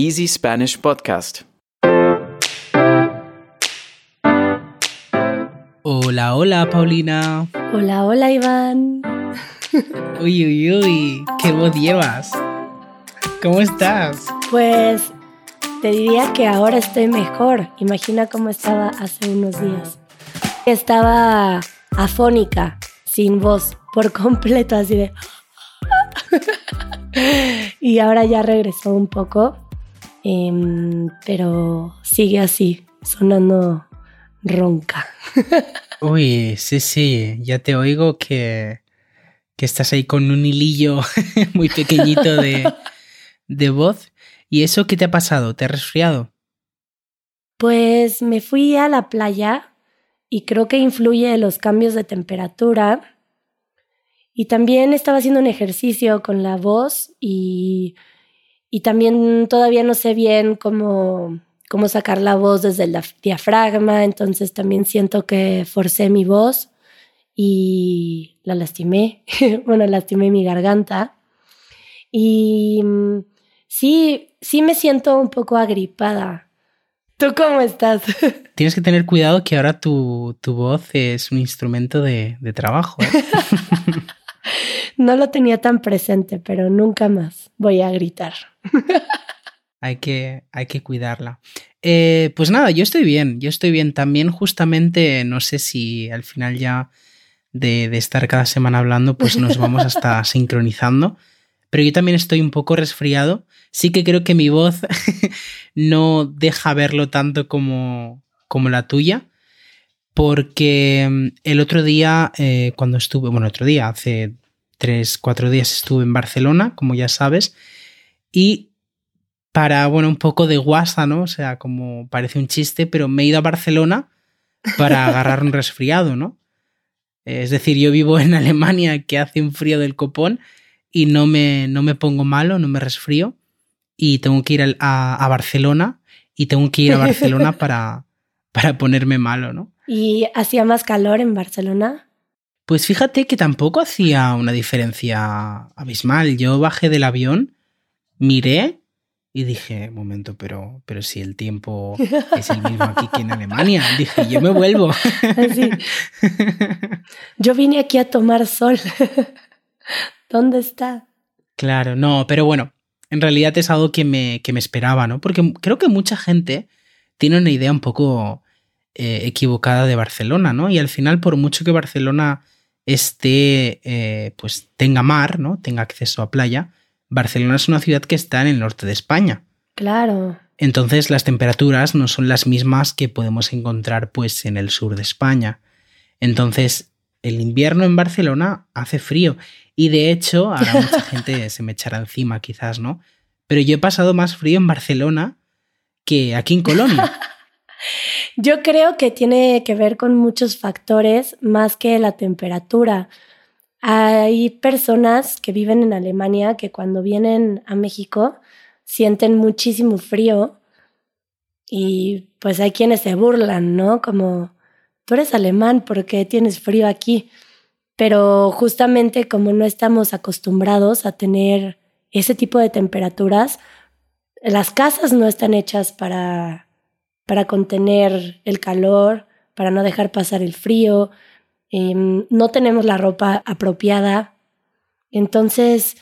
Easy Spanish Podcast. Hola, hola, Paulina. Hola, hola, Iván. Uy, uy, uy, qué voz llevas. ¿Cómo estás? Pues te diría que ahora estoy mejor. Imagina cómo estaba hace unos días. Estaba afónica, sin voz, por completo, así de... y ahora ya regresó un poco, em, pero sigue así, sonando ronca. Uy, sí, sí, ya te oigo que, que estás ahí con un hilillo muy pequeñito de, de voz. ¿Y eso qué te ha pasado? ¿Te has resfriado? Pues me fui a la playa y creo que influye los cambios de temperatura. Y también estaba haciendo un ejercicio con la voz y, y también todavía no sé bien cómo, cómo sacar la voz desde el diafragma, entonces también siento que forcé mi voz y la lastimé, bueno, lastimé mi garganta. Y mm, sí, sí me siento un poco agripada. ¿Tú cómo estás? Tienes que tener cuidado que ahora tu, tu voz es un instrumento de, de trabajo. ¿eh? no lo tenía tan presente, pero nunca más voy a gritar. hay, que, hay que cuidarla. Eh, pues nada, yo estoy bien, yo estoy bien. También justamente, no sé si al final ya de, de estar cada semana hablando, pues nos vamos hasta sincronizando. Pero yo también estoy un poco resfriado. Sí que creo que mi voz no deja verlo tanto como, como la tuya. Porque mm, el otro día, eh, cuando estuve, bueno, otro día, hace tres, cuatro días estuve en Barcelona, como ya sabes, y para, bueno, un poco de guasa, ¿no? O sea, como parece un chiste, pero me he ido a Barcelona para agarrar un resfriado, ¿no? Es decir, yo vivo en Alemania que hace un frío del copón y no me, no me pongo malo, no me resfrío y tengo que ir a, a Barcelona y tengo que ir a Barcelona para, para ponerme malo, ¿no? ¿Y hacía más calor en Barcelona? Pues fíjate que tampoco hacía una diferencia abismal. Yo bajé del avión, miré y dije, momento, pero, pero si el tiempo es el mismo aquí que en Alemania. Dije, yo me vuelvo. Yo vine aquí a tomar sol. ¿Dónde está? Claro, no, pero bueno, en realidad es algo que me, que me esperaba, ¿no? Porque creo que mucha gente tiene una idea un poco eh, equivocada de Barcelona, ¿no? Y al final, por mucho que Barcelona esté, eh, pues tenga mar, ¿no? Tenga acceso a playa, Barcelona es una ciudad que está en el norte de España. Claro. Entonces las temperaturas no son las mismas que podemos encontrar pues en el sur de España. Entonces el invierno en Barcelona hace frío y de hecho ahora mucha gente se me echará encima quizás, ¿no? Pero yo he pasado más frío en Barcelona que aquí en Colonia. Yo creo que tiene que ver con muchos factores más que la temperatura. Hay personas que viven en Alemania que cuando vienen a México sienten muchísimo frío y pues hay quienes se burlan, ¿no? Como, tú eres alemán, ¿por qué tienes frío aquí? Pero justamente como no estamos acostumbrados a tener ese tipo de temperaturas, las casas no están hechas para para contener el calor, para no dejar pasar el frío, em, no tenemos la ropa apropiada, entonces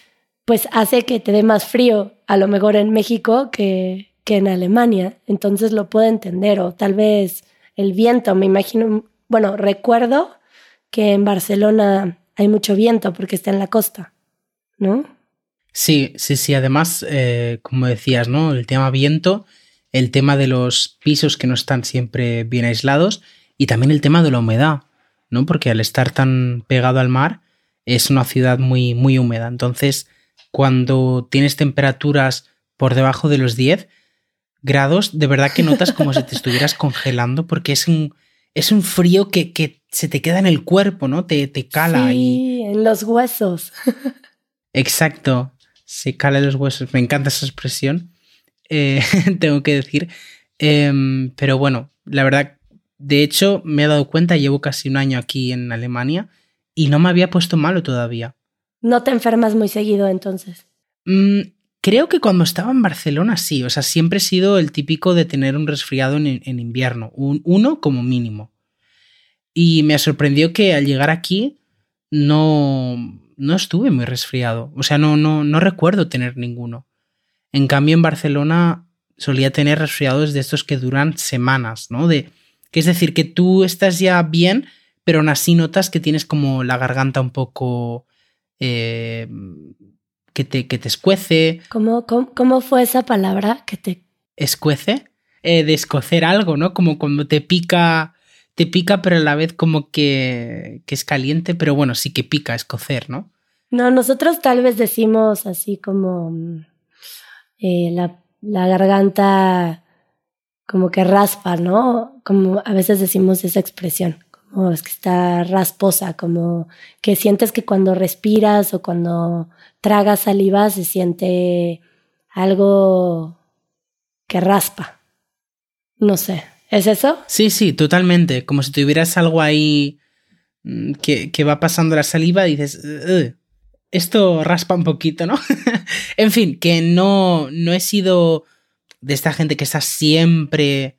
pues hace que te dé más frío a lo mejor en México que, que en Alemania, entonces lo puedo entender, o tal vez el viento, me imagino, bueno, recuerdo que en Barcelona hay mucho viento porque está en la costa, ¿no? Sí, sí, sí, además, eh, como decías, ¿no? El tema viento el tema de los pisos que no están siempre bien aislados y también el tema de la humedad, ¿no? Porque al estar tan pegado al mar es una ciudad muy, muy húmeda. Entonces, cuando tienes temperaturas por debajo de los 10 grados, de verdad que notas como si te estuvieras congelando porque es un, es un frío que, que se te queda en el cuerpo, ¿no? Te, te cala. Sí, en los huesos. Exacto, se cala en los huesos. Me encanta esa expresión. Eh, tengo que decir. Em, pero bueno, la verdad, de hecho, me he dado cuenta, llevo casi un año aquí en Alemania y no me había puesto malo todavía. ¿No te enfermas muy seguido entonces? Mm, Creo que cuando estaba en Barcelona sí, o sea, siempre he sido el típico de tener un resfriado en, en invierno, un, uno como mínimo. Y me sorprendió que al llegar aquí no, no estuve muy resfriado, o sea, no, no, no recuerdo tener ninguno. En cambio, en Barcelona solía tener resfriados de estos que duran semanas, ¿no? De, que es decir, que tú estás ya bien, pero aún así notas que tienes como la garganta un poco... Eh, que te, que te escuece. ¿Cómo, cómo, fue esa palabra que te... Escuece. Eh, de escocer algo, ¿no? Como cuando te pica, te pica, pero a la vez como que, que es caliente, pero bueno, sí que pica, escocer, ¿no? No, nosotros tal vez decimos así como mm, eh, la, la garganta como que raspa, ¿no? Como a veces decimos esa expresión, como es que está rasposa, como que sientes que cuando respiras o cuando tragas saliva se siente algo que raspa. No sé, ¿es eso? Sí, sí, totalmente. Como si tuvieras algo ahí mm, que, que va pasando la saliva y dices, esto raspa un poquito, ¿no? en fin, que no, no he sido de esta gente que está siempre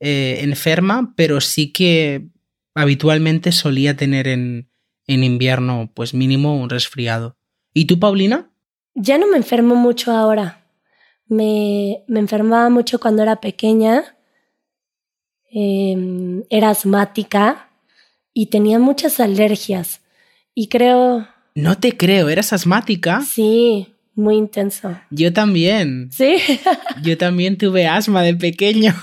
eh, enferma, pero sí que habitualmente solía tener en, en invierno, pues mínimo un resfriado. ¿Y tú, Paulina? Ya no me enfermo mucho ahora. Me, me enfermaba mucho cuando era pequeña. Em, era asmática y tenía muchas alergias. Y creo... No te creo, ¿eras asmática? Sí, muy intenso. Yo también. Sí. Yo también tuve asma de pequeño.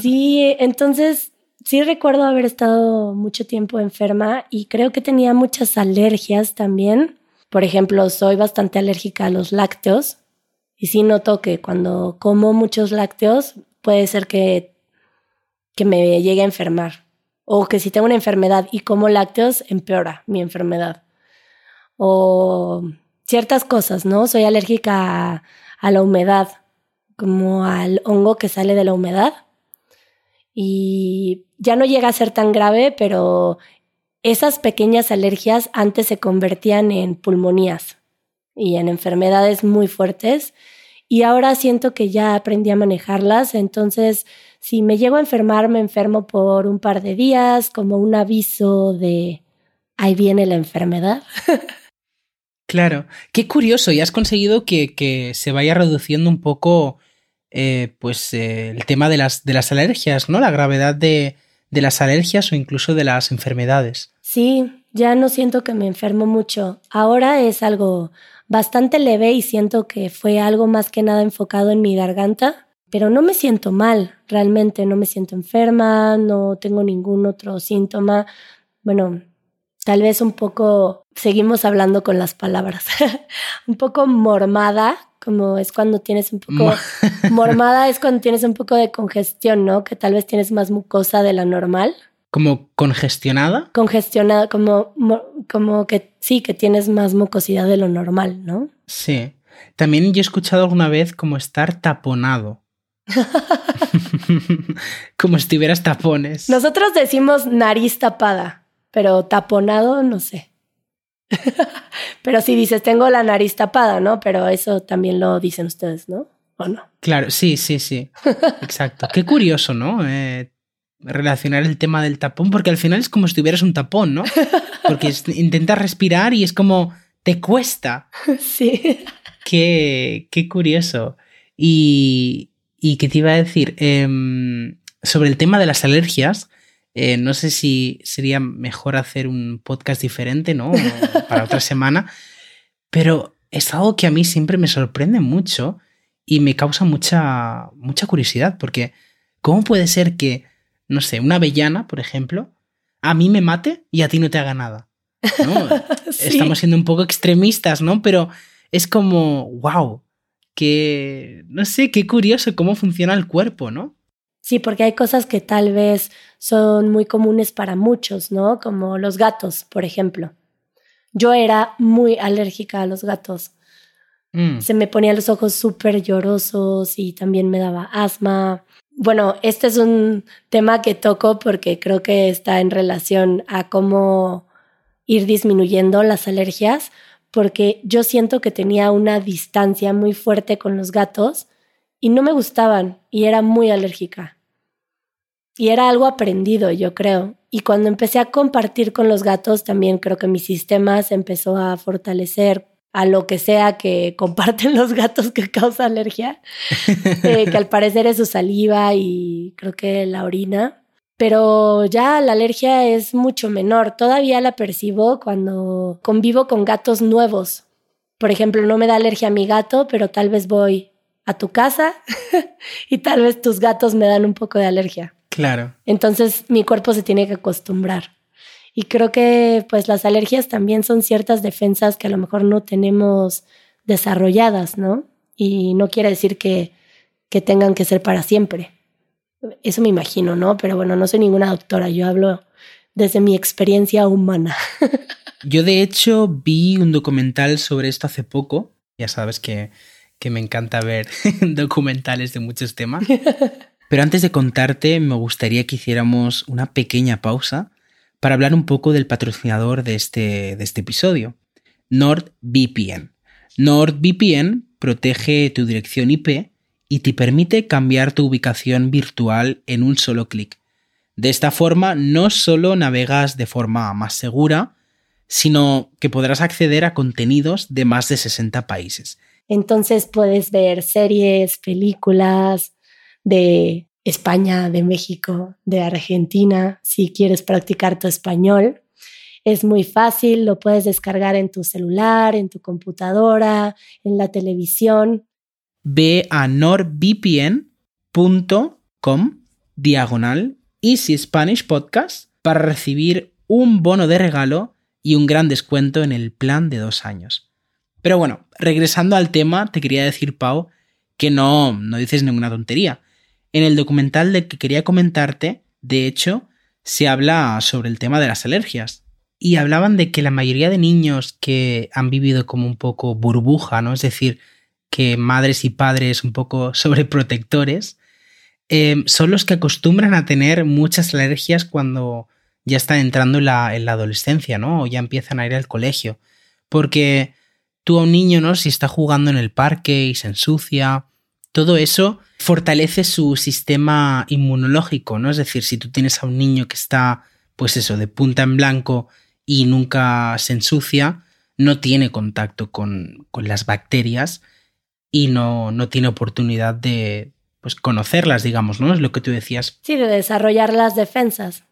sí, entonces sí recuerdo haber estado mucho tiempo enferma y creo que tenía muchas alergias también. Por ejemplo, soy bastante alérgica a los lácteos y sí noto que cuando como muchos lácteos puede ser que, que me llegue a enfermar o que si tengo una enfermedad y como lácteos empeora mi enfermedad. O ciertas cosas, ¿no? Soy alérgica a, la humedad, como al hongo que sale de la humedad. Y ya no llega a ser tan grave, pero esas pequeñas alergias antes se convertían en pulmonías y en enfermedades muy fuertes. Y ahora siento que ya aprendí a manejarlas, entonces si me llego a enfermar, me enfermo por un par de días, como un aviso de ahí viene la enfermedad. Claro, qué curioso, y has conseguido que, que se vaya reduciendo un poco eh, pues eh, el tema de las, de las alergias, ¿no? La gravedad de, de las alergias o incluso de las enfermedades. Sí, ya no siento que me enfermo mucho. Ahora es algo bastante leve y siento que fue algo más que nada enfocado en mi garganta, pero no me siento mal, realmente no me siento enferma, no tengo ningún otro síntoma. Bueno, tal vez un poco, seguimos hablando con las palabras, un poco mormada, como es cuando tienes un poco, mormada es cuando tienes un poco de congestión, ¿no? Que tal vez tienes más mucosa de la normal. ¿Como congestionada? Congestionada, como, como que sí, que tienes más mucosidad de lo normal, ¿no? Sí. También yo he escuchado alguna vez como estar taponado. como si tuvieras tapones. Nosotros decimos nariz tapada pero taponado, no sé. pero si dices, tengo la nariz tapada, ¿no? Pero eso también lo dicen ustedes, ¿no? ¿O no? Claro, sí, sí, sí. Exacto. Qué curioso, ¿no? Eh, relacionar el tema del tapón, porque al final es como si tuvieras un tapón, ¿no? Porque intentas respirar y es como, te cuesta. Sí. Qué, qué curioso. Y, y qué te iba a decir, em, sobre el tema de las alergias, eh, no sé si sería mejor hacer un podcast diferente, ¿no? Para otra semana. Pero es algo que a mí siempre me sorprende mucho y me causa mucha, mucha curiosidad, porque ¿cómo puede ser que, no sé, una avellana, por ejemplo, a mí me mate y a ti no te haga nada? Estamos siendo un poco extremistas, ¿no? Pero es como, wow, que, no sé, qué curioso cómo funciona el cuerpo, ¿no? Sí, porque hay cosas que tal vez son muy comunes para muchos, ¿no? Como los gatos, por ejemplo. Yo era muy alérgica a los gatos. Mm. Se me ponían los ojos súper llorosos y también me daba asma. Bueno, este es un tema que toco porque creo que está en relación a cómo ir disminuyendo las alergias, porque yo siento que tenía una distancia muy fuerte con los gatos y no me gustaban y era muy alérgica. Y era algo aprendido, yo creo. Y cuando empecé a compartir con los gatos, también creo que mi sistema se empezó a fortalecer a lo que sea que comparten los gatos que causa alergia, eh, que al parecer es su saliva y creo que la orina. Pero ya la alergia es mucho menor. Todavía la percibo cuando convivo con gatos nuevos. Por ejemplo, no me da alergia a mi gato, pero tal vez voy a tu casa y tal vez tus gatos me dan un poco de alergia. Claro. Entonces mi cuerpo se tiene que acostumbrar. Y creo que pues las alergias también son ciertas defensas que a lo mejor no tenemos desarrolladas, ¿no? Y no quiere decir que, que tengan que ser para siempre. Eso me imagino, ¿no? Pero bueno, no soy ninguna doctora, yo hablo desde mi experiencia humana. yo de hecho vi un documental sobre esto hace poco, ya sabes que, que me encanta ver documentales de muchos temas. Pero antes de contarte, me gustaría que hiciéramos una pequeña pausa para hablar un poco del patrocinador de este, de este episodio, NordVPN. NordVPN protege tu dirección IP y te permite cambiar tu ubicación virtual en un solo clic. De esta forma no solo navegas de forma más segura, sino que podrás acceder a contenidos de más de 60 países. Entonces puedes ver series, películas de España, de México, de Argentina, si quieres practicar tu español. Es muy fácil, lo puedes descargar en tu celular, en tu computadora, en la televisión. Ve a nordvpn.com diagonal Easy Spanish Podcast para recibir un bono de regalo y un gran descuento en el plan de dos años. Pero bueno, regresando al tema, te quería decir, Pau, que no, no dices ninguna tontería en el documental de que quería comentarte, de hecho, se habla sobre el tema de las alergias. Y hablaban de que la mayoría de niños que han vivido como un poco burbuja, ¿no? Es decir, que madres y padres un poco sobreprotectores, eh, son los que acostumbran a tener muchas alergias cuando ya están entrando en la, en la adolescencia, ¿no? O ya empiezan a ir al colegio. Porque tú a un niño, ¿no? Si está jugando en el parque y se ensucia, todo eso fortalece su sistema inmunológico, ¿no? Es decir, si tú tienes a un niño que está, pues eso, de punta en blanco y nunca se ensucia, no tiene contacto con, las bacterias y no, no, tiene oportunidad de pues, conocerlas, digamos, ¿no? Es lo que tú decías. Sí, de desarrollar las defensas.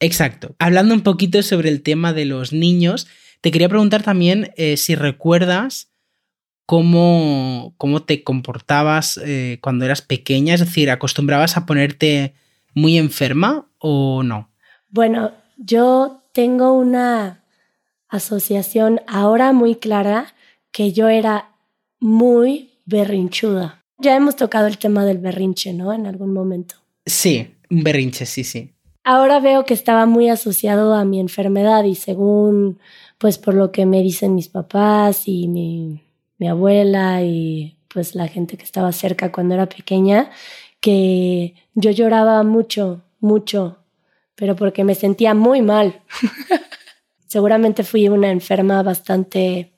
Exacto. Hablando un poquito sobre el tema de los niños, te quería preguntar también eh, si recuerdas cómo, cómo te comportabas eh, cuando eras pequeña, es decir, ¿acostumbrabas a ponerte muy enferma o no? Bueno, yo tengo una asociación ahora muy clara que yo era muy berrinchuda. Ya hemos tocado el tema del berrinche, ¿no? En algún momento. Sí, un berrinche, sí, sí. Ahora veo que estaba muy asociado a mi enfermedad y según, pues por lo que me dicen mis papás y mi, mi abuela y pues la gente que estaba cerca cuando era pequeña, que yo lloraba mucho, mucho, pero porque me sentía muy mal. Seguramente fui una enferma bastante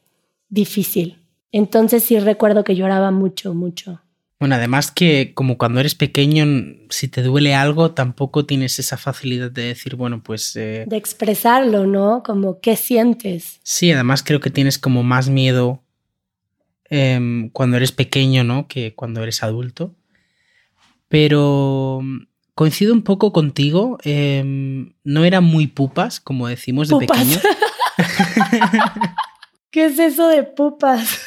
difícil. Entonces sí recuerdo que lloraba mucho, mucho. Bueno, además que como cuando eres pequeño, si te duele algo, tampoco tienes esa facilidad de decir, bueno, pues... Eh, de expresarlo, ¿no? Como, ¿qué sientes? Sí, además creo que tienes como más miedo Em, cuando eres pequeño, ¿no? Que cuando eres adulto. Pero mm, coincido un poco contigo. Em, no eran muy pupas, como decimos de pequeño. ¿Qué es eso de pupas?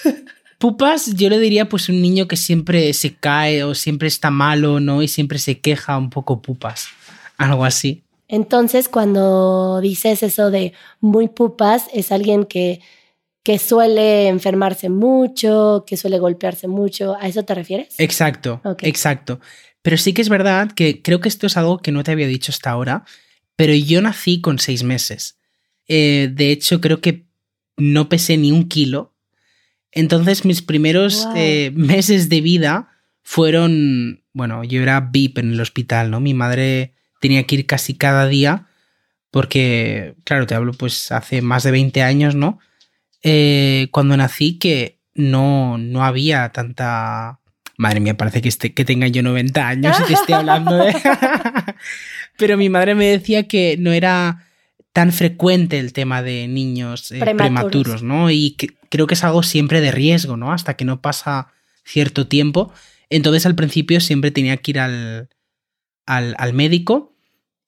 Pupas, yo le diría pues un niño que siempre se cae o siempre está malo, ¿no? Y siempre se queja un poco pupas. Algo así. Entonces, cuando dices eso de muy pupas, es alguien que que suele enfermarse mucho, que suele golpearse mucho. ¿A eso te refieres? Exacto, exacto. Pero sí que es verdad que creo que esto es algo que no te había dicho hasta ahora, pero yo nací con seis meses. Eh, de hecho, creo que no pesé ni un kilo. Entonces, mis primeros eh, meses de vida fueron, bueno, yo era VIP en el hospital, ¿no? Mi madre tenía que ir casi cada día porque, claro, te hablo pues hace más de 20 años, ¿no? eh, cuando nací que no, no había tanta... Madre mía, parece que, este, que tenga yo 90 años y te esté hablando de... Pero mi madre me decía que no era tan frecuente el tema de niños eh, prematuros. ¿no? Y creo que es algo siempre de riesgo, ¿no? Hasta que no pasa cierto tiempo. Entonces al principio siempre tenía que ir al, al, al médico.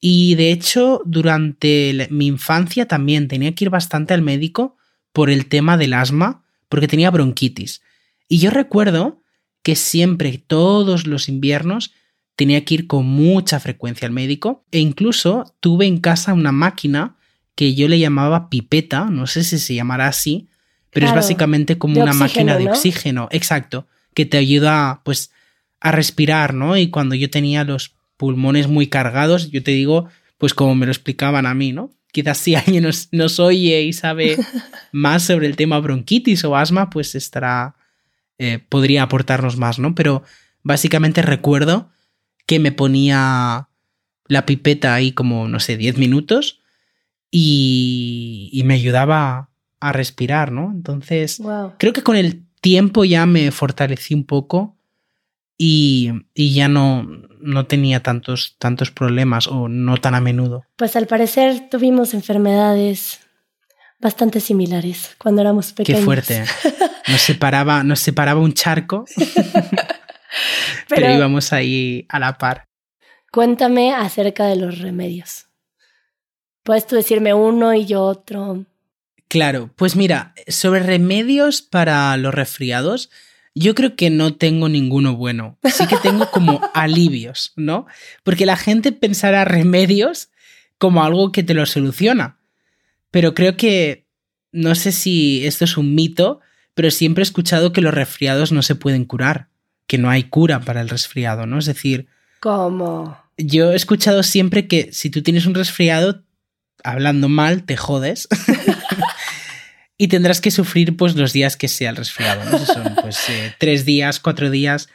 Y de hecho, durante mi infancia también tenía que ir bastante al médico por el tema del asma, porque tenía bronquitis. Y yo recuerdo que siempre, todos los inviernos, tenía que ir con mucha frecuencia al médico e incluso tuve en casa una máquina que yo le llamaba pipeta, no sé si se llamará así, pero es básicamente como una máquina de oxígeno, exacto, que te ayuda pues a respirar, ¿no? Y cuando yo tenía los pulmones muy cargados, yo te digo, pues como me lo explicaban a mí, ¿no? Quizás si alguien nos, oye y sabe más sobre el tema bronquitis o asma, pues estará, eh, podría aportarnos más, ¿no? Pero básicamente recuerdo que me ponía la pipeta ahí como, no sé, 10 minutos y, me ayudaba a respirar, ¿no? Entonces, creo que con el tiempo ya me fortalecí un poco y, ya no, no tenía tantos, tantos problemas o no tan a menudo. Pues al parecer tuvimos enfermedades bastante similares cuando éramos pequeños. Qué fuerte. Nos separaba, nos separaba un charco, pero íbamos ahí a la par. Cuéntame acerca de los remedios. Puedes tú decirme uno y yo otro. Claro, pues mira, sobre remedios para los resfriados, yo creo que no tengo ninguno bueno. Sí que tengo como alivios, ¿no? Porque la gente pensará remedios como algo que te lo soluciona. Pero creo que, no sé si esto es un mito, pero siempre he escuchado que los resfriados no se pueden curar, que no hay cura para el resfriado, ¿no? Es decir... ¿Cómo? Yo he escuchado siempre que si tú tienes un resfriado, hablando mal, te jodes. y tendrás que sufrir pues los días que sea el resfriado. ¿no? Son pues eh, tres días, cuatro días,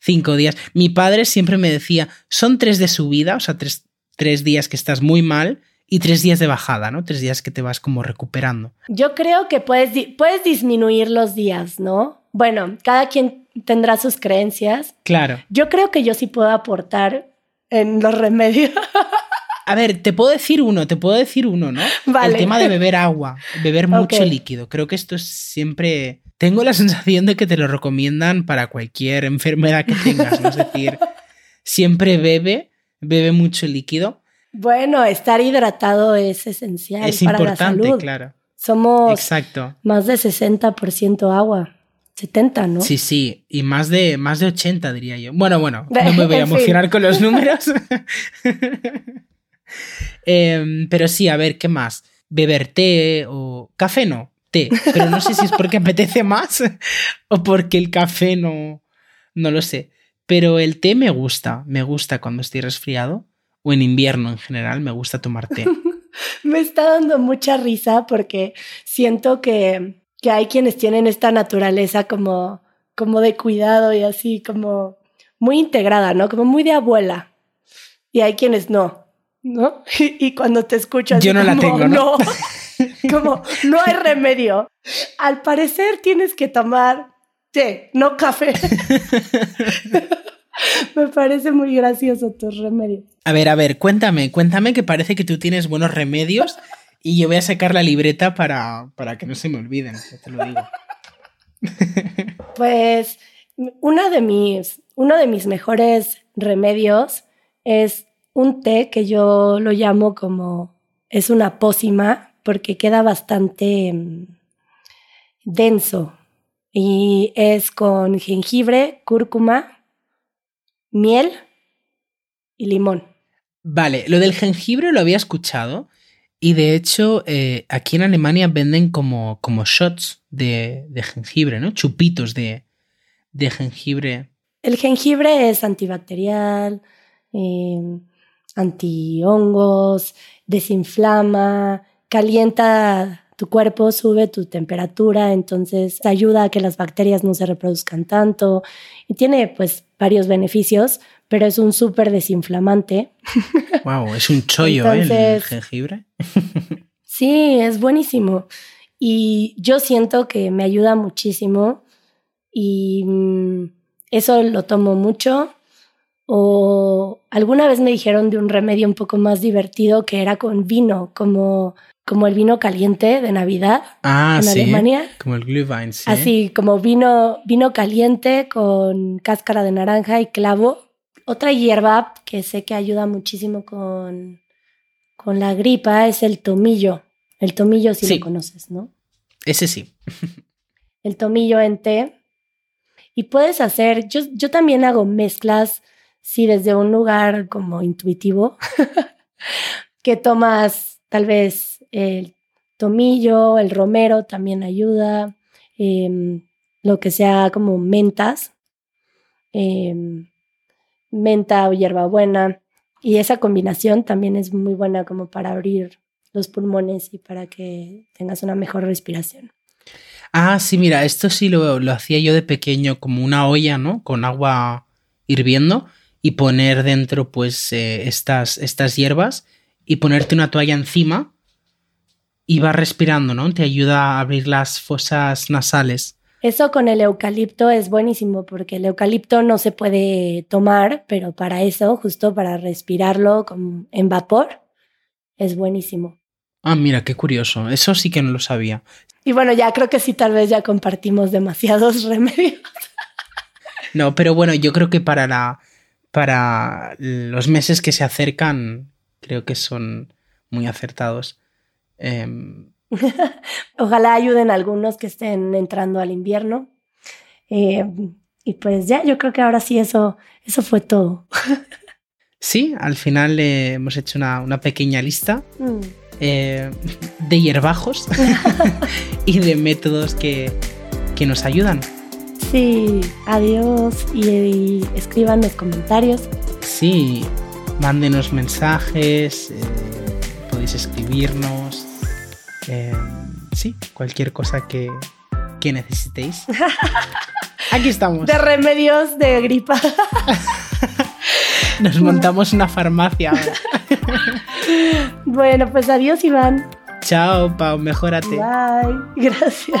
cinco días. Mi padre siempre me decía, son tres de subida, o sea, tres, tres días que estás muy mal y tres días de bajada, ¿no? Tres días que te vas como recuperando. Yo creo que puedes, puedes disminuir los días, ¿no? Bueno, cada quien tendrá sus creencias. Claro. Yo creo que yo sí puedo aportar en los remedios. A ver, te puedo decir uno, te puedo decir uno, ¿no? Vale. El tema de beber agua, beber mucho líquido. Creo que esto es siempre. Tengo la sensación de que te lo recomiendan para cualquier enfermedad que tengas, ¿no? Es decir, siempre bebe, bebe mucho líquido. Bueno, estar hidratado es esencial es para la salud. claro. Somos Exacto. más de 60% agua. 70, ¿no? Sí, sí, y más de, más de 80 diría yo. Bueno, bueno, no me voy a emocionar con los números. Em, pero sí, a ver, ¿qué más? Beber té o café no, té, pero no sé si es porque apetece más o porque el café no, no lo sé. Pero el té me gusta, me gusta cuando estoy resfriado o en invierno en general, me gusta tomar té. me está dando mucha risa porque siento que, que hay quienes tienen esta naturaleza como, como de cuidado y así como muy integrada, ¿no? Como muy de abuela. Y hay quienes no. ¿No? Y, cuando te escuchas. Yo no la tengo, ¿no? como, no hay remedio. Al parecer tienes que tomar té, no café. Me parece muy gracioso tus remedios. A ver, a ver, cuéntame, cuéntame que parece que tú tienes buenos remedios y yo voy a sacar la libreta para, para que no se me olviden, te lo digo. Pues uno de mis, uno de mis mejores remedios es un té que yo lo llamo como es una pócima porque queda bastante mm, denso y es con jengibre, cúrcuma, miel y limón. Vale, lo del jengibre lo había escuchado y de hecho eh, aquí en Alemania venden como, como shots de, jengibre, ¿no? Chupitos de, de jengibre. El jengibre es antibacterial, eh, antihongos, desinflama, calienta tu cuerpo, sube tu temperatura, entonces ayuda a que las bacterias no se reproduzcan tanto y tiene pues varios beneficios, pero es un súper desinflamante. Wow, es un chollo ¿eh? el jengibre. sí, es buenísimo. y yo siento que me ayuda muchísimo y mm, eso lo tomo mucho. O alguna vez me dijeron de un remedio un poco más divertido que era con vino, como, como el vino caliente de Navidad Ah, en sí. Alemania. Como el Glühwein, sí. Así como vino, vino caliente con cáscara de naranja y clavo. Otra hierba que sé que ayuda muchísimo con, con la gripa es el tomillo. El tomillo si Sí. lo conoces, ¿no? Ese sí. El tomillo en té. Y puedes hacer, yo, yo también hago mezclas, sí, desde un lugar como intuitivo, que tomas tal vez el tomillo, el romero también ayuda, em, lo que sea como mentas, em, menta o hierbabuena. Y esa combinación también es muy buena como para abrir los pulmones y para que tengas una mejor respiración. Ah, sí, mira, esto sí lo, lo hacía yo de pequeño, como una olla, ¿no? Con agua hirviendo y poner dentro, pues, eh, estas, estas hierbas y ponerte una toalla encima y vas respirando, ¿no? Te ayuda a abrir las fosas nasales. Eso con el eucalipto es buenísimo porque el eucalipto no se puede tomar, pero para eso, justo para respirarlo con- en vapor, es buenísimo. Ah, mira, qué curioso. Eso sí que no lo sabía. Y bueno, ya creo que sí, tal vez ya compartimos demasiados remedios. No, pero bueno, yo creo que para la. Para los meses que se acercan, creo que son muy acertados. Em, Ojalá ayuden a algunos que estén entrando al invierno. Eh, y pues ya, yo creo que ahora sí eso, eso fue todo. sí, al final eh, hemos hecho una, una pequeña lista Mm. eh, de hierbajos y de métodos que, que nos ayudan. Sí, adiós y, y escriban los comentarios. Sí, mándenos mensajes, eh, podéis escribirnos. eh, sí, cualquier cosa que, que necesitéis. Aquí estamos. De remedios de gripa. Nos montamos una farmacia. bueno, pues adiós Iván. Chao, Pau, mejórate. Bye. Gracias.